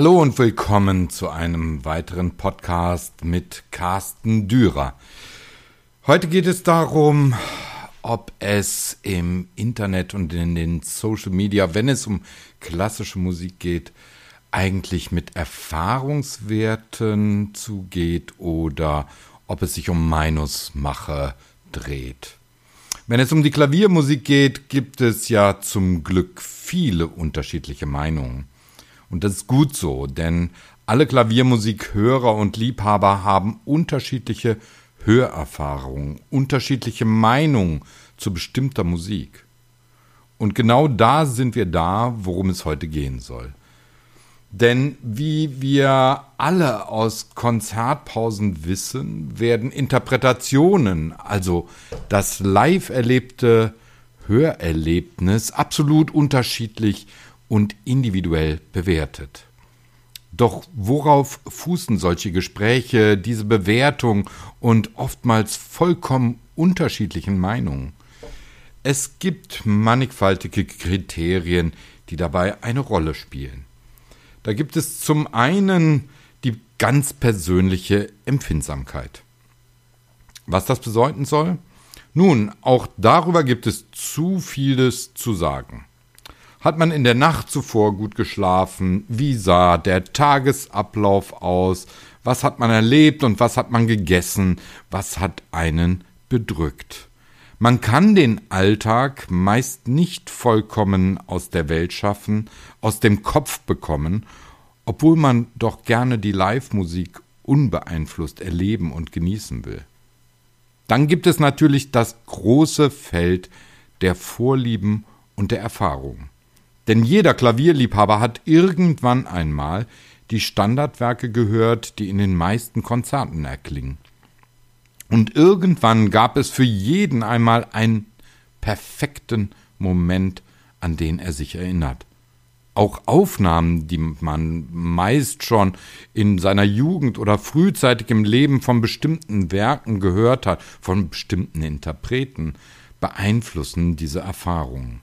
Hallo und willkommen zu einem weiteren Podcast mit Carsten Dürer. Heute geht es darum, ob es im Internet und in den Social Media, wenn es um klassische Musik geht, eigentlich mit Erfahrungswerten zugeht oder ob es sich um Meinungsmache dreht. Wenn es um die Klaviermusik geht, gibt es ja zum Glück viele unterschiedliche Meinungen. Und das ist gut so, denn alle Klaviermusikhörer und Liebhaber haben unterschiedliche Hörerfahrungen, unterschiedliche Meinungen zu bestimmter Musik. Und genau da sind wir da, worum es heute gehen soll. Denn wie wir alle aus Konzertpausen wissen, werden Interpretationen, also das live erlebte Hörerlebnis, absolut unterschiedlich und individuell bewertet. Doch worauf fußen solche Gespräche, diese Bewertung und oftmals vollkommen unterschiedlichen Meinungen? Es gibt mannigfaltige Kriterien, die dabei eine Rolle spielen. Da gibt es zum einen die ganz persönliche Empfindsamkeit. Was das bedeuten soll? Nun, auch darüber gibt es zu vieles zu sagen. Hat man in der Nacht zuvor gut geschlafen? Wie sah der Tagesablauf aus? Was hat man erlebt und was hat man gegessen? Was hat einen bedrückt? Man kann den Alltag meist nicht vollkommen aus der Welt schaffen, aus dem Kopf bekommen, obwohl man doch gerne die Live-Musik unbeeinflusst erleben und genießen will. Dann gibt es natürlich das große Feld der Vorlieben und der Erfahrungen. Denn jeder Klavierliebhaber hat irgendwann einmal die Standardwerke gehört, die in den meisten Konzerten erklingen. Und irgendwann gab es für jeden einmal einen perfekten Moment, an den er sich erinnert. Auch Aufnahmen, die man meist schon in seiner Jugend oder frühzeitig im Leben von bestimmten Werken gehört hat, von bestimmten Interpreten, beeinflussen diese Erfahrungen.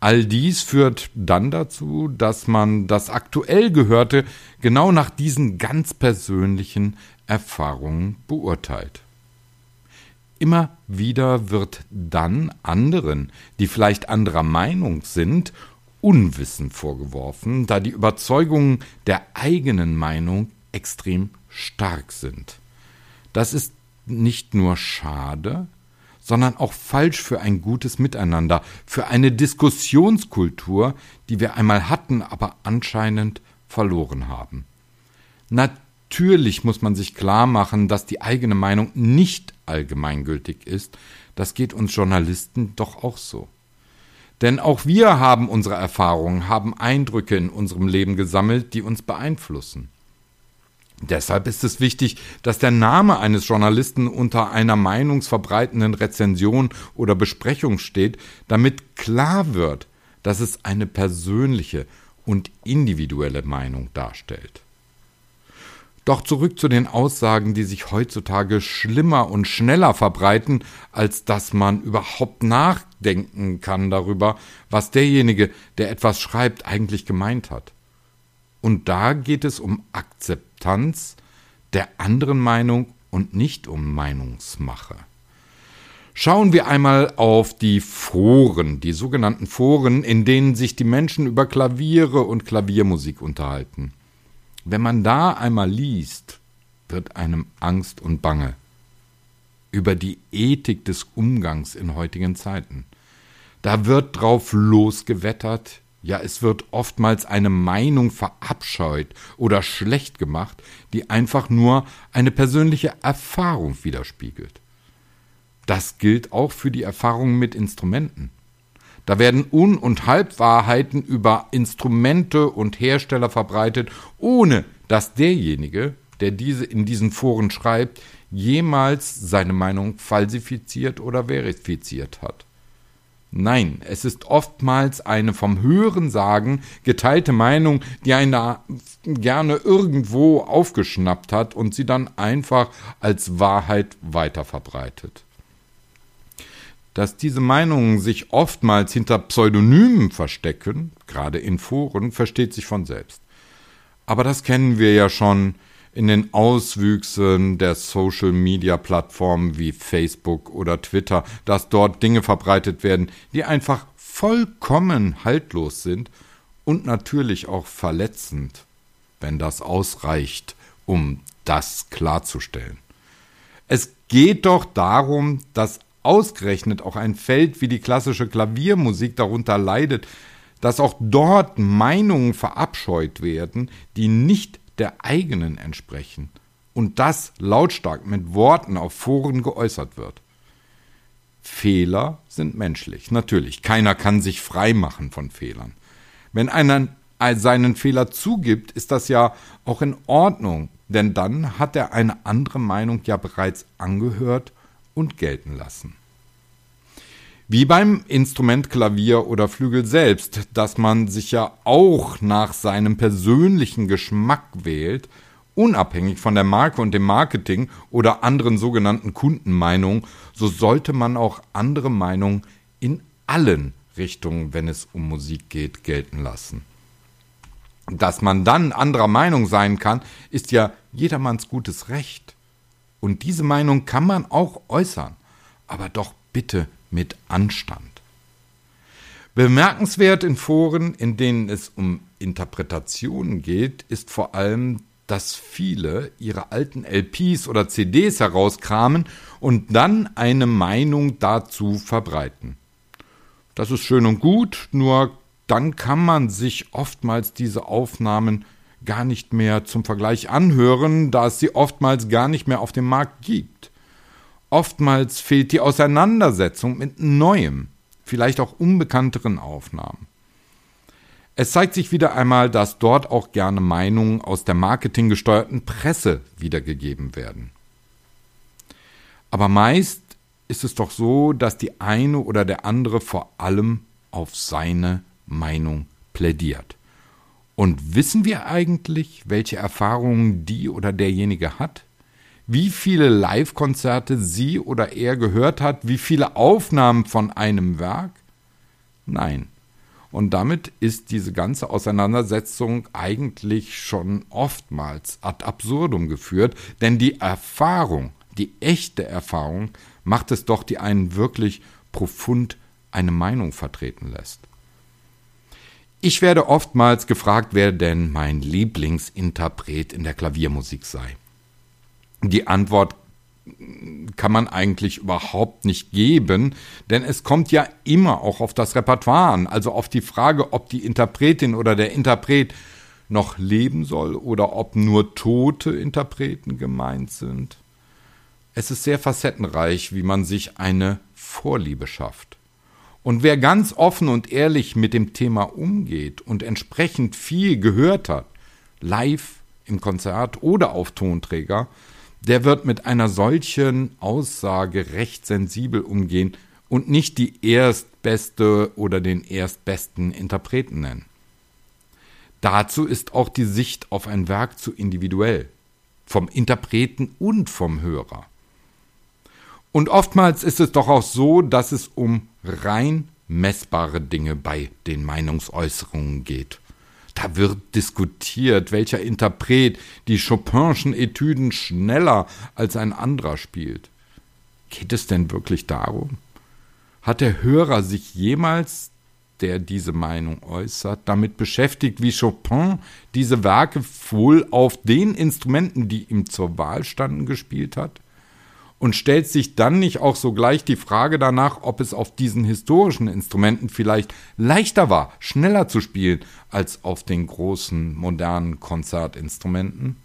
All dies führt dann dazu, dass man das aktuell Gehörte genau nach diesen ganz persönlichen Erfahrungen beurteilt. Immer wieder wird dann anderen, die vielleicht anderer Meinung sind, Unwissen vorgeworfen, da die Überzeugungen der eigenen Meinung extrem stark sind. Das ist nicht nur schade, sondern auch falsch für ein gutes Miteinander, für eine Diskussionskultur, die wir einmal hatten, aber anscheinend verloren haben. Natürlich muss man sich klar machen, dass die eigene Meinung nicht allgemeingültig ist, das geht uns Journalisten doch auch so. Denn auch wir haben unsere Erfahrungen, haben Eindrücke in unserem Leben gesammelt, die uns beeinflussen. Deshalb ist es wichtig, dass der Name eines Journalisten unter einer meinungsverbreitenden Rezension oder Besprechung steht, damit klar wird, dass es eine persönliche und individuelle Meinung darstellt. Doch zurück zu den Aussagen, die sich heutzutage schlimmer und schneller verbreiten, als dass man überhaupt nachdenken kann darüber, was derjenige, der etwas schreibt, eigentlich gemeint hat. Und da geht es um Akzeptanz der anderen Meinung und nicht um Meinungsmache. Schauen wir einmal auf die Foren, die sogenannten Foren, in denen sich die Menschen über Klaviere und Klaviermusik unterhalten. Wenn man da einmal liest, wird einem Angst und Bange über die Ethik des Umgangs in heutigen Zeiten. Da wird drauf losgewettert, ja, es wird oftmals eine Meinung verabscheut oder schlecht gemacht, die einfach nur eine persönliche Erfahrung widerspiegelt. Das gilt auch für die Erfahrungen mit Instrumenten. Da werden Un- und Halbwahrheiten über Instrumente und Hersteller verbreitet, ohne dass derjenige, der diese in diesen Foren schreibt, jemals seine Meinung falsifiziert oder verifiziert hat. Nein, es ist oftmals eine vom Hörensagen geteilte Meinung, die einer gerne irgendwo aufgeschnappt hat und sie dann einfach als Wahrheit weiterverbreitet. Dass diese Meinungen sich oftmals hinter Pseudonymen verstecken, gerade in Foren, versteht sich von selbst. Aber das kennen wir ja schon in den Auswüchsen der Social-Media-Plattformen wie Facebook oder Twitter, dass dort Dinge verbreitet werden, die einfach vollkommen haltlos sind und natürlich auch verletzend, wenn das ausreicht, um das klarzustellen. Es geht doch darum, dass ausgerechnet auch ein Feld wie die klassische Klaviermusik darunter leidet, dass auch dort Meinungen verabscheut werden, die nicht der eigenen entsprechen und das lautstark mit Worten auf Foren geäußert wird. Fehler sind menschlich, natürlich. Keiner kann sich frei machen von Fehlern. Wenn einer seinen Fehler zugibt, ist das ja auch in Ordnung, denn dann hat er eine andere Meinung ja bereits angehört und gelten lassen. Wie beim Instrument Klavier oder Flügel selbst, dass man sich ja auch nach seinem persönlichen Geschmack wählt, unabhängig von der Marke und dem Marketing oder anderen sogenannten Kundenmeinungen, so sollte man auch andere Meinungen in allen Richtungen, wenn es um Musik geht, gelten lassen. Dass man dann anderer Meinung sein kann, ist ja jedermanns gutes Recht. Und diese Meinung kann man auch äußern, aber doch bitte mit Anstand. Bemerkenswert in Foren, in denen es um Interpretationen geht, ist vor allem, dass viele ihre alten LPs oder CDs herauskramen und dann eine Meinung dazu verbreiten. Das ist schön und gut, nur dann kann man sich oftmals diese Aufnahmen gar nicht mehr zum Vergleich anhören, da es sie oftmals gar nicht mehr auf dem Markt gibt. Oftmals fehlt die Auseinandersetzung mit neuem, vielleicht auch unbekannteren Aufnahmen. Es zeigt sich wieder einmal, dass dort auch gerne Meinungen aus der marketinggesteuerten Presse wiedergegeben werden. Aber meist ist es doch so, dass die eine oder der andere vor allem auf seine Meinung plädiert. Und wissen wir eigentlich, welche Erfahrungen die oder derjenige hat? Wie viele Live-Konzerte sie oder er gehört hat, wie viele Aufnahmen von einem Werk? Nein. Und damit ist diese ganze Auseinandersetzung eigentlich schon oftmals ad absurdum geführt, denn die Erfahrung, die echte Erfahrung, macht es doch, die einen wirklich profund eine Meinung vertreten lässt. Ich werde oftmals gefragt, wer denn mein Lieblingsinterpret in der Klaviermusik sei. Die Antwort kann man eigentlich überhaupt nicht geben, denn es kommt ja immer auch auf das Repertoire an, also auf die Frage, ob die Interpretin oder der Interpret noch leben soll oder ob nur tote Interpreten gemeint sind. Es ist sehr facettenreich, wie man sich eine Vorliebe schafft. Und wer ganz offen und ehrlich mit dem Thema umgeht und entsprechend viel gehört hat, live im Konzert oder auf Tonträger, der wird mit einer solchen Aussage recht sensibel umgehen und nicht die erstbeste oder den erstbesten Interpreten nennen. Dazu ist auch die Sicht auf ein Werk zu individuell, vom Interpreten und vom Hörer. Und oftmals ist es doch auch so, dass es um rein messbare Dinge bei den Meinungsäußerungen geht. Da wird diskutiert, welcher Interpret die Chopinschen Etüden schneller als ein anderer spielt. Geht es denn wirklich darum? Hat der Hörer sich jemals, der diese Meinung äußert, damit beschäftigt, wie Chopin diese Werke wohl auf den Instrumenten, die ihm zur Wahl standen, gespielt hat? Und stellt sich dann nicht auch sogleich die Frage danach, ob es auf diesen historischen Instrumenten vielleicht leichter war, schneller zu spielen als auf den großen modernen Konzertinstrumenten?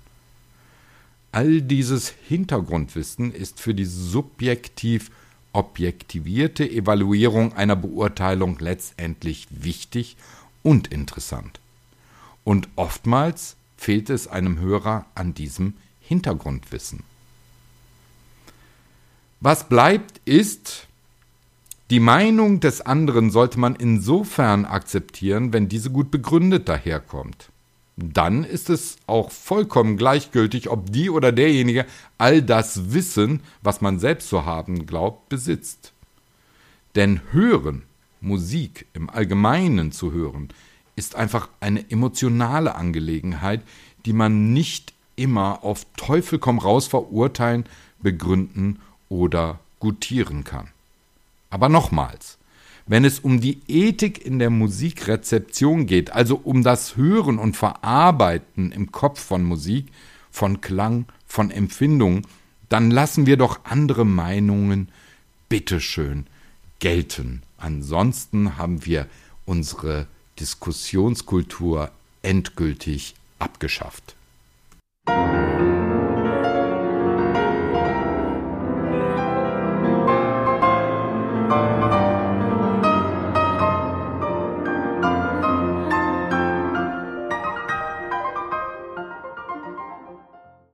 All dieses Hintergrundwissen ist für die subjektiv objektivierte Evaluierung einer Beurteilung letztendlich wichtig und interessant. Und oftmals fehlt es einem Hörer an diesem Hintergrundwissen. Was bleibt ist, die Meinung des anderen sollte man insofern akzeptieren, wenn diese gut begründet daherkommt. Dann ist es auch vollkommen gleichgültig, ob die oder derjenige all das Wissen, was man selbst zu haben glaubt, besitzt. Denn hören, Musik im Allgemeinen zu hören, ist einfach eine emotionale Angelegenheit, die man nicht immer auf Teufel komm raus verurteilen, begründen oder gutieren kann. Aber nochmals, wenn es um die Ethik in der Musikrezeption geht, also um das Hören und Verarbeiten im Kopf von Musik, von Klang, von Empfindungen, dann lassen wir doch andere Meinungen bitteschön gelten. Ansonsten haben wir unsere Diskussionskultur endgültig abgeschafft.